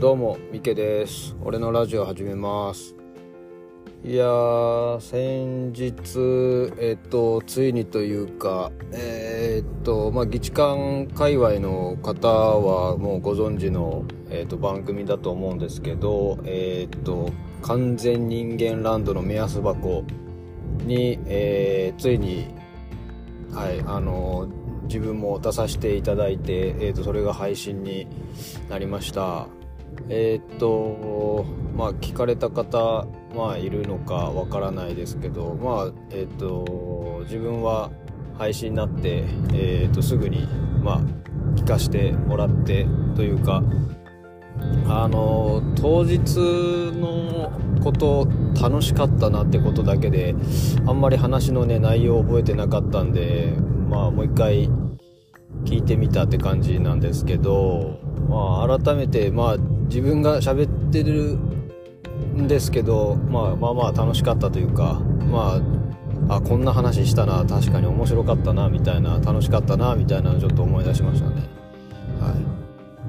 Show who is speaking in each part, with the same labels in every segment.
Speaker 1: どうも、ミケです。俺のラジオ始めます。いや、先日、えっと、ついにというか、えーっと、まあ、議事館界隈の方はもうご存知の、えっと、番組だと思うんですけど、えーっと、完全人間ランドの目安箱に、えーついに、はい、あの自分も出させていただいて、えー、とそれが配信になりましたえっ、とまあ聞かれた方まあいるのかわからないですけどまあえっ、と自分は配信になって、えー、とすぐにまあ聞かしてもらってというかあの当日のこと楽しかったなってことだけであんまり話のね内容を覚えてなかったんでまあもう一回聞いてみたって感じなんですけどまあ改めてまあ自分が喋ってるんですけど、まあ、まあまあ楽しかったというかまああこんな話したな確かに面白かったなみたいな楽しかったなみたいなのちょっと思い出しましたね。は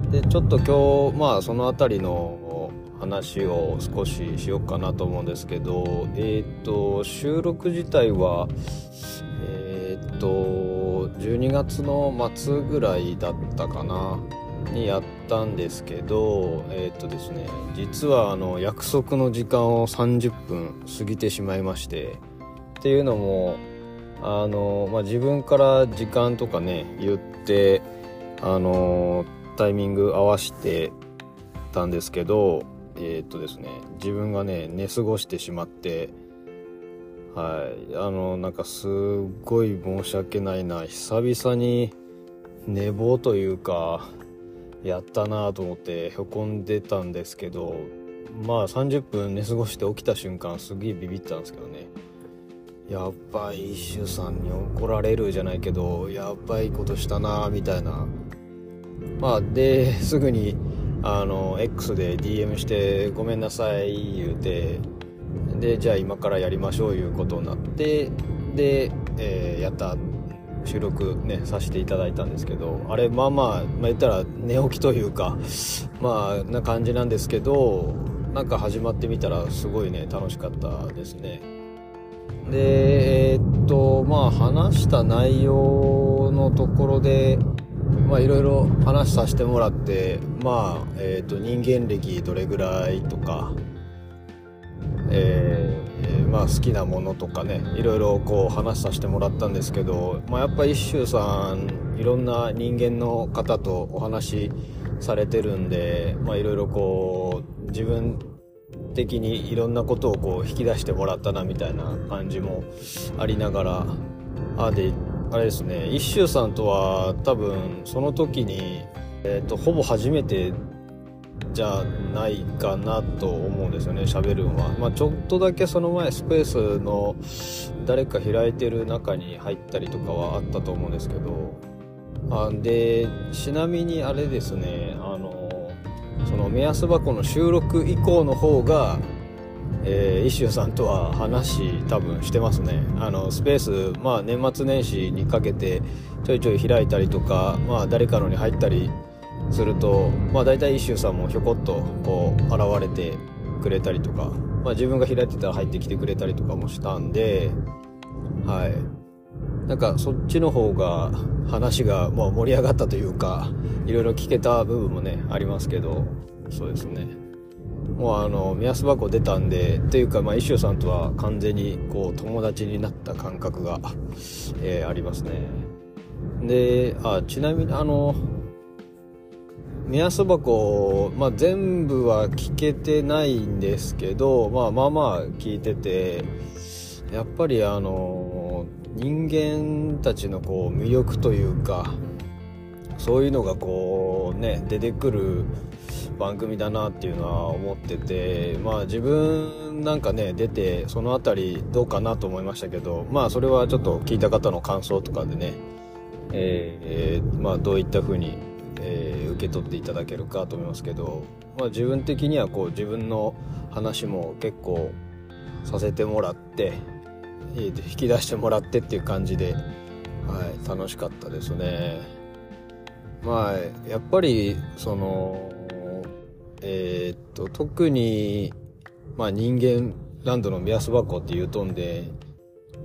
Speaker 1: い。でちょっと今日まあその辺りの話を少ししようかなと思うんですけどえっ、と収録自体はえっ、と12月の末ぐらいだったかな。にやったんですけどえっ、とですね実はあの約束の時間を30分過ぎてしまいましてっていうのもあの、まあ、自分から時間とかね言ってあのタイミング合わしてたんですけどえーっとですね自分がね寝過ごしてしまってはいあのなんかすっごい申し訳ないな久々に寝坊というかやったなと思ってへこんでたんですけどまあ30分寝過ごして起きた瞬間すげえビビったんですけどね。やっぱ一周さんに怒られるじゃないけどやばいことしたなみたいな。まあですぐにあの X で DM して「ごめんなさい」言うてでじゃあ今からやりましょういうことになってで、えーやった収録ねさせていただいたんですけどあれまあまあ、まあ、言ったら寝起きというか まあな感じなんですけどなんか始まってみたらすごいね楽しかったですね。でえーっとまあ話した内容のところでまあいろいろ話させてもらってまあえーっと人間歴どれぐらいとかえーまあ好きなものとかねいろいろこう話させてもらったんですけど、まあ、やっぱ一周さんいろんな人間の方とお話しされてるんでまあいろいろこう自分的にいろんなことをこう引き出してもらったなみたいな感じもありながらあであれですね一周さんとは多分その時に、えー、とほぼ初めてじゃないかなと思うんですよね喋るのは、まあ、ちょっとだけその前スペースの誰か開いてる中に入ったりとかはあったと思うんですけど。あでちなみにあれですねあのその目安箱の収録以降の方がえー、イシューさんとは話多分してますね。あのスペースまあ年末年始にかけてちょいちょい開いたりとかまあ誰かのに入ったりするとまあ大体イシューさんもひょこっとこう現れてくれたりとかまあ自分が開いてたら入ってきてくれたりとかもしたんではい。なんかそっちの方が話がもう盛り上がったというかいろいろ聞けた部分もねありますけどそうですね。もうあの目安箱出たんでというかまあイシューさんとは完全にこう友達になった感覚が、えーありますね。であちなみにあの目安箱、まあ、全部は聞けてないんですけど、まあ、まあまあ聞いててやっぱりあの人間たちのこう魅力というかそういうのがこうね出てくる番組だなっていうのは思っててまあ自分なんかね出てその辺りどうかなと思いましたけどまあそれはちょっと聞いた方の感想とかでねえーまあどういった風に、えー受け取っていただけるかと思いますけど、まあ、自分的にはこう自分の話も結構させてもらってえー引き出してもらってっていう感じで、はい、楽しかったですね。まあやっぱりそのえー、っと特に、まあ、人間ランドの目安箱っていうとんで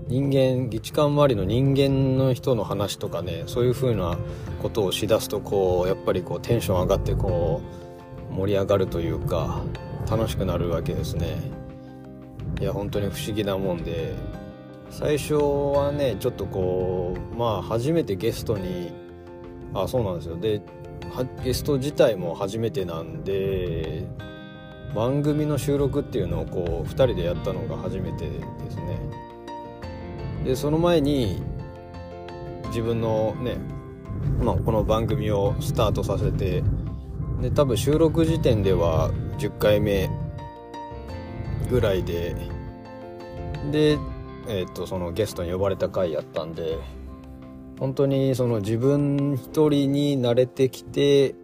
Speaker 1: 人間議間周りの人間の人の話とかねそういう風なことをしだすとこうやっぱりこうテンション上がってこう盛り上がるというか楽しくなるわけですね。いや本当に不思議なもんで。最初はねちょっとこうまあ初めてゲストにあそうなんですよ。でゲスト自体も初めてなんで番組の収録っていうのをこう2人でやったのが初めてですね。でその前に自分のね、まあ、この番組をスタートさせてで多分収録時点では10回目ぐらいでで、えー、とそのゲストに呼ばれた回やったんで本当にその自分一人に慣れてきて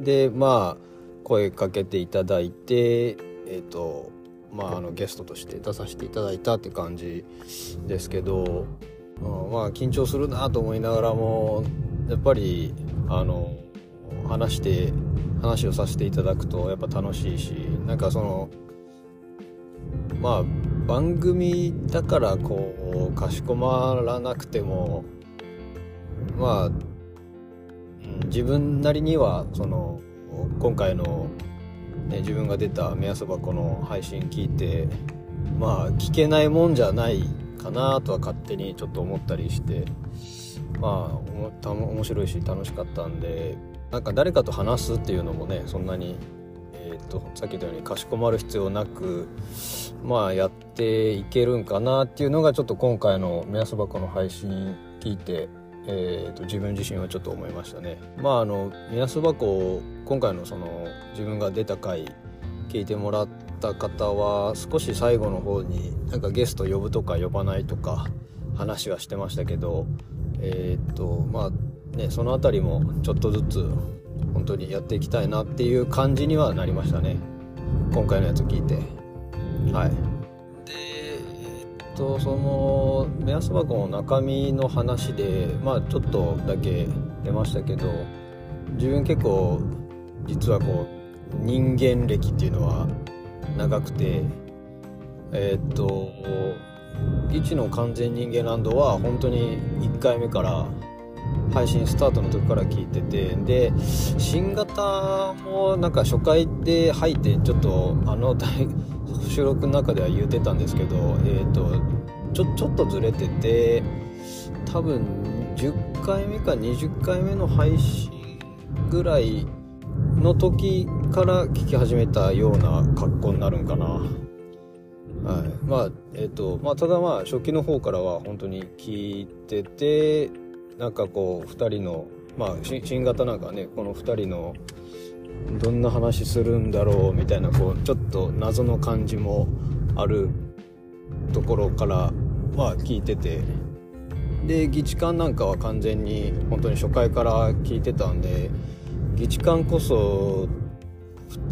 Speaker 1: でまあ声かけていただいてえっ、ー、とまあ、あのゲストとして出させていただいたって感じですけど、うん、まあ緊張するなと思いながらもやっぱりあの話して話をさせていただくとやっぱ楽しいしなんかそのまあ番組だからこうかしこまらなくてもまあ自分なりにはその今回のね、自分が出た目安箱の配信聞いてまあ聞けないもんじゃないかなとは勝手にちょっと思ったりしてまあ面白いし楽しかったんでなんか誰かと話すっていうのもねそんなに、えーと、さっき言ったようにかしこまる必要なくまあやっていけるんかなっていうのがちょっと今回の目安箱の配信聞いてえーと、自分自身はちょっと思いましたね。まああの目安箱今回のその自分が出た回聞いてもらった方は少し最後の方になんかゲスト呼ぶとか呼ばないとか話はしてましたけどえっ、ー、とまあねその辺りもちょっとずつ本当にやっていきたいなっていう感じにはなりましたね。今回のやつ聞いて。はい。とその目安箱の中身の話でまあちょっとだけ出ましたけど自分結構実はこう人間歴っていうのは長くてえー、っと「ギチの完全人間ランド」は本当に1回目から配信スタートの時から聞いててで新型もなんか初回で入ってちょっとあの収録の中では言うてたんですけど、えーと、ちょちょっとずれてて多分10回目か20回目の配信ぐらいの時から聞き始めたような格好になるんかな。はい、まあえっ、ー、とまあただまあ初期の方からは本当に聞いててなんかこう2人のまあ新型なんかねこの2人のどんな話するんだろうみたいなこうちょっと謎の感じもあるところからは聞いてて。で議事館なんかは完全に本当に初回から聞いてたんで議事館こそ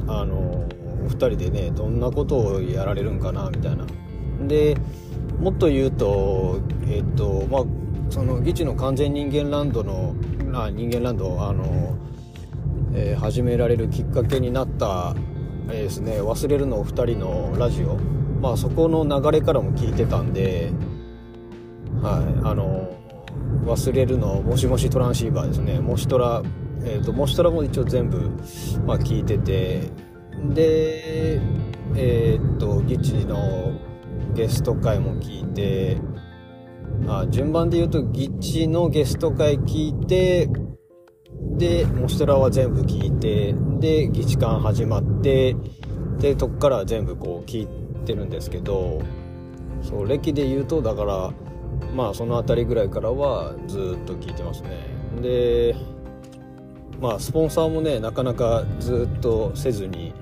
Speaker 1: あの2人でねどんなことをやられるんかなみたいな。でもっと言うとえっ、とまあその議事の完全人間ランドのあ人間ランドあのえー、始められるきっかけになった、えー、ですね忘れるのお二人のラジオ。まあそこの流れからも聞いてたんではいあの忘れるのもしもしトランシーバーですね。もしトラえーと、もしトラも一応全部、まあ、聞いててでえっ、とギチのゲスト会も聞いてあ順番で言うとギチのゲスト会聞いてで、モステラは全部聞いて、で、議事館始まって、で、そこから全部こう聞いてるんですけど、そう、歴で言うと、だから、まあその辺りぐらいからはずっと聞いてますね。で、まあスポンサーもね、なかなかずっとせずに、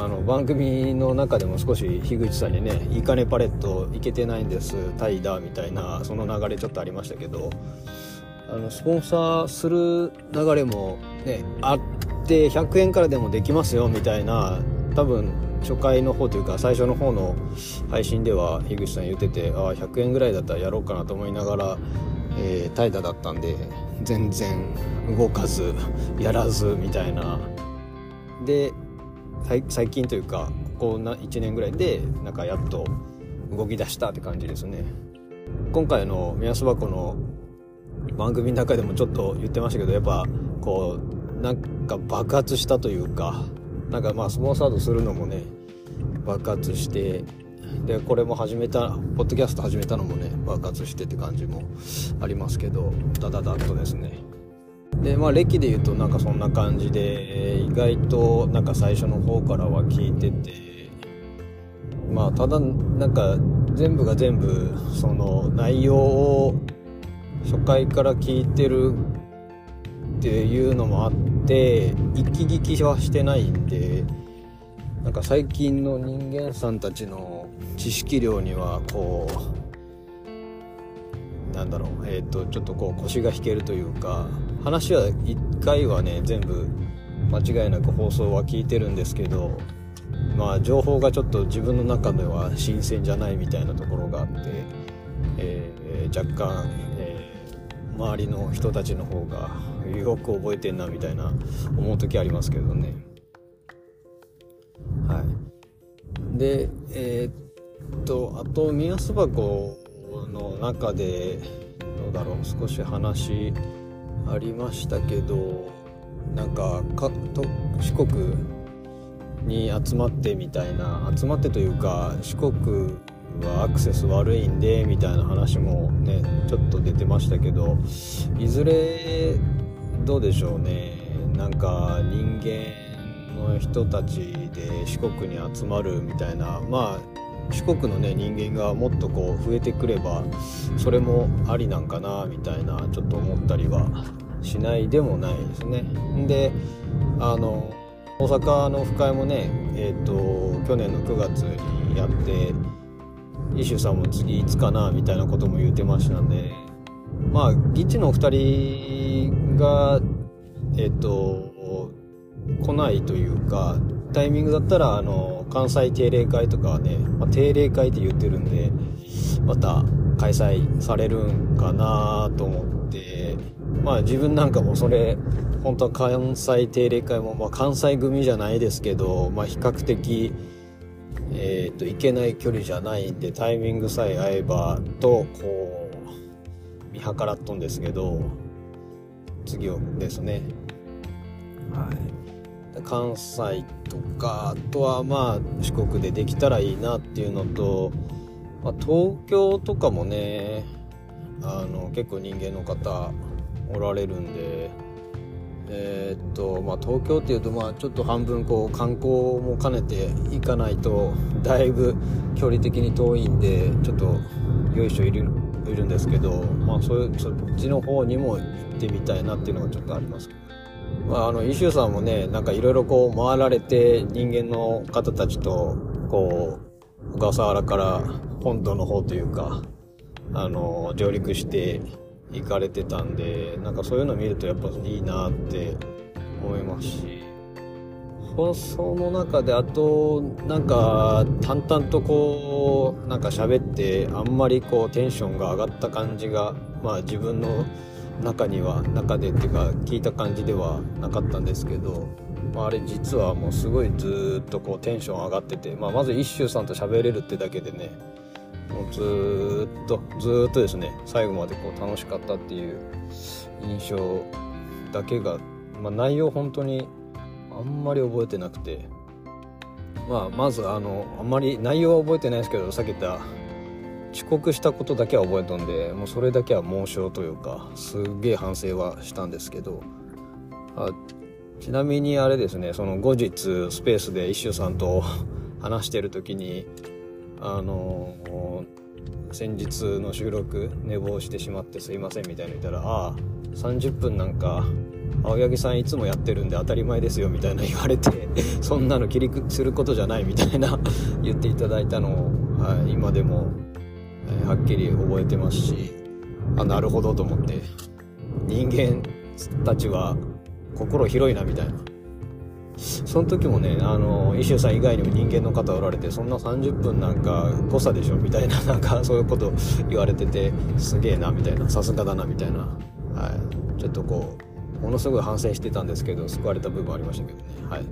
Speaker 1: あの番組の中でも少し樋口さんにね「いいかねパレットいけてないんですタイだ」みたいなその流れちょっとありましたけどあのスポンサーする流れもねあって100円からでもできますよみたいな多分初回の方というか最初の方の配信では樋口さん言っててああ100円ぐらいだったらやろうかなと思いながら、えー、怠惰だったんで全然動かずやらずみたいな。で最近というかここな1年ぐらいでなんかやっと動き出したって感じですね。今回の目安箱の番組の中でもちょっと言ってましたけどやっぱこうなんか爆発したというかなんかまあスモーサードするのもね爆発してでこれも始めたポッドキャスト始めたのもね爆発してって感じもありますけどダダダッとですね。でまあ歴で言うとなんかそんな感じで意外となんか最初の方からは聞いててまあただなんか全部が全部その内容を初回から聞いてるっていうのもあって一気聞きはしてないんでなんか最近の人間さんたちの知識量にはこうなんだろうえっ、ー、とちょっとこう腰が引けるというか話は1回はね全部間違いなく放送は聞いてるんですけどまあ情報がちょっと自分の中では新鮮じゃないみたいなところがあって、えー、若干、周りの人たちの方がよく覚えてんなみたいな思う時ありますけどね。はい。でえー、っとあと宮巣箱の中でどうだろう少し話ありましたけどなんかかと四国に集まってみたいな集まってというか四国はアクセス悪いんでみたいな話もねちょっと出てましたけどいずれどうでしょうねなんか人間の人たちで四国に集まるみたいなまあ四国のね人間がもっとこう増えてくればそれもありなんかなみたいなちょっと思ったりはしないでもないですね。であの大阪の深井もねえっ、ー、と去年の9月にやってイシュさんも次いつかなみたいなことも言うてましたんでまあギチのお二人がえっ、と来ないというかタイミングだったらあの関西定例会とかはね、まあ、定例会って言ってるんでまた開催されるんかなと思ってまあ自分なんかもそれ本当は関西定例会も、まあ、関西組じゃないですけど、まあ、比較的えーと、行けない距離じゃないんでタイミングさえ合えばとこう見計らっとんですけど次をですね。はい。関西とかあとはまあ四国でできたらいいなっていうのと、まあ、東京とかもねあの結構人間の方おられるんでえー、っとまあ東京っていうとまあちょっと半分こう観光も兼ねて行かないとだいぶ距離的に遠いんでちょっとよいしょいるいるんですけどまあそういうそっちの方にも行ってみたいなっていうのがちょっとありますけど。まあ、あの、イシューさんもね、なんかいろいろこう回られて人間の方たちと、こう、小笠原から本土の方というか、あの、上陸して行かれてたんで、なんかそういうの見るとやっぱいいなって思いますし、放送の中であと、なんか淡々とこう、なんか喋って、あんまりこうテンションが上がった感じが、まあ自分の中には中でっていうか聞いた感じではなかったんですけど、まあ、れ実はもうすごいずっとこうテンション上がってて、まあ、まず一周さんと喋れるってだけでねもうずっとずっとですね最後までこう楽しかったっていう印象だけが、まあ、内容本当にあんまり覚えてなくて、まあ、まずあのあんまり内容は覚えてないですけどさっき言った遅刻したことだけは覚えとんでもうそれだけは猛省というかすっげえ反省はしたんですけどあちなみにあれですねその後日スペースで一周さんと話してる時にあの、先日の収録寝坊してしまってすいませんみたいな言ったら「ああ30分なんか青柳さんいつもやってるんで当たり前ですよ」みたいな言われて そんなの切りすることじゃないみたいな 言っていただいたのを、はい、今でもえー、はっきり覚えてますしあなるほどと思って人間たちは心広いなみたいな。その時もねあの石尾さん以外にも人間の方おられてそんな30分なんか誤差でしょみたいな なんかそういうこと言われててすげえなみたいなさすがだなみたいな、はい、ちょっとこうものすごい反省してたんですけど救われた部分ありましたけどね。はい。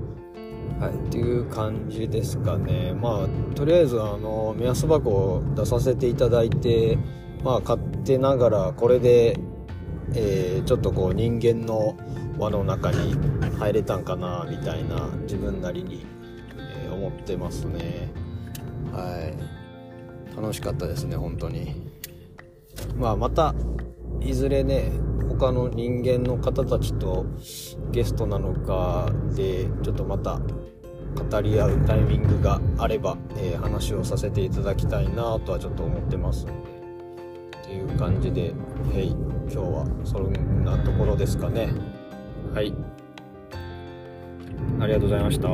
Speaker 1: はい、っていう感じですかね。まあ、とりあえず、あの、目安箱を出させていただいて、まあ、勝手ながら、これで、えー、ちょっとこう、人間の輪の中に入れたんかな、みたいな、自分なりに、えー、思ってますね。はい。楽しかったですね、本当に。まあ、また、いずれね、他の人間の方たちとゲストなのかで、ちょっとまた語り合うタイミングがあれば、えー、話をさせていただきたいなとはちょっと思ってますっていう感じで「へい今日はそんなところですかねはい。ありがとうございました。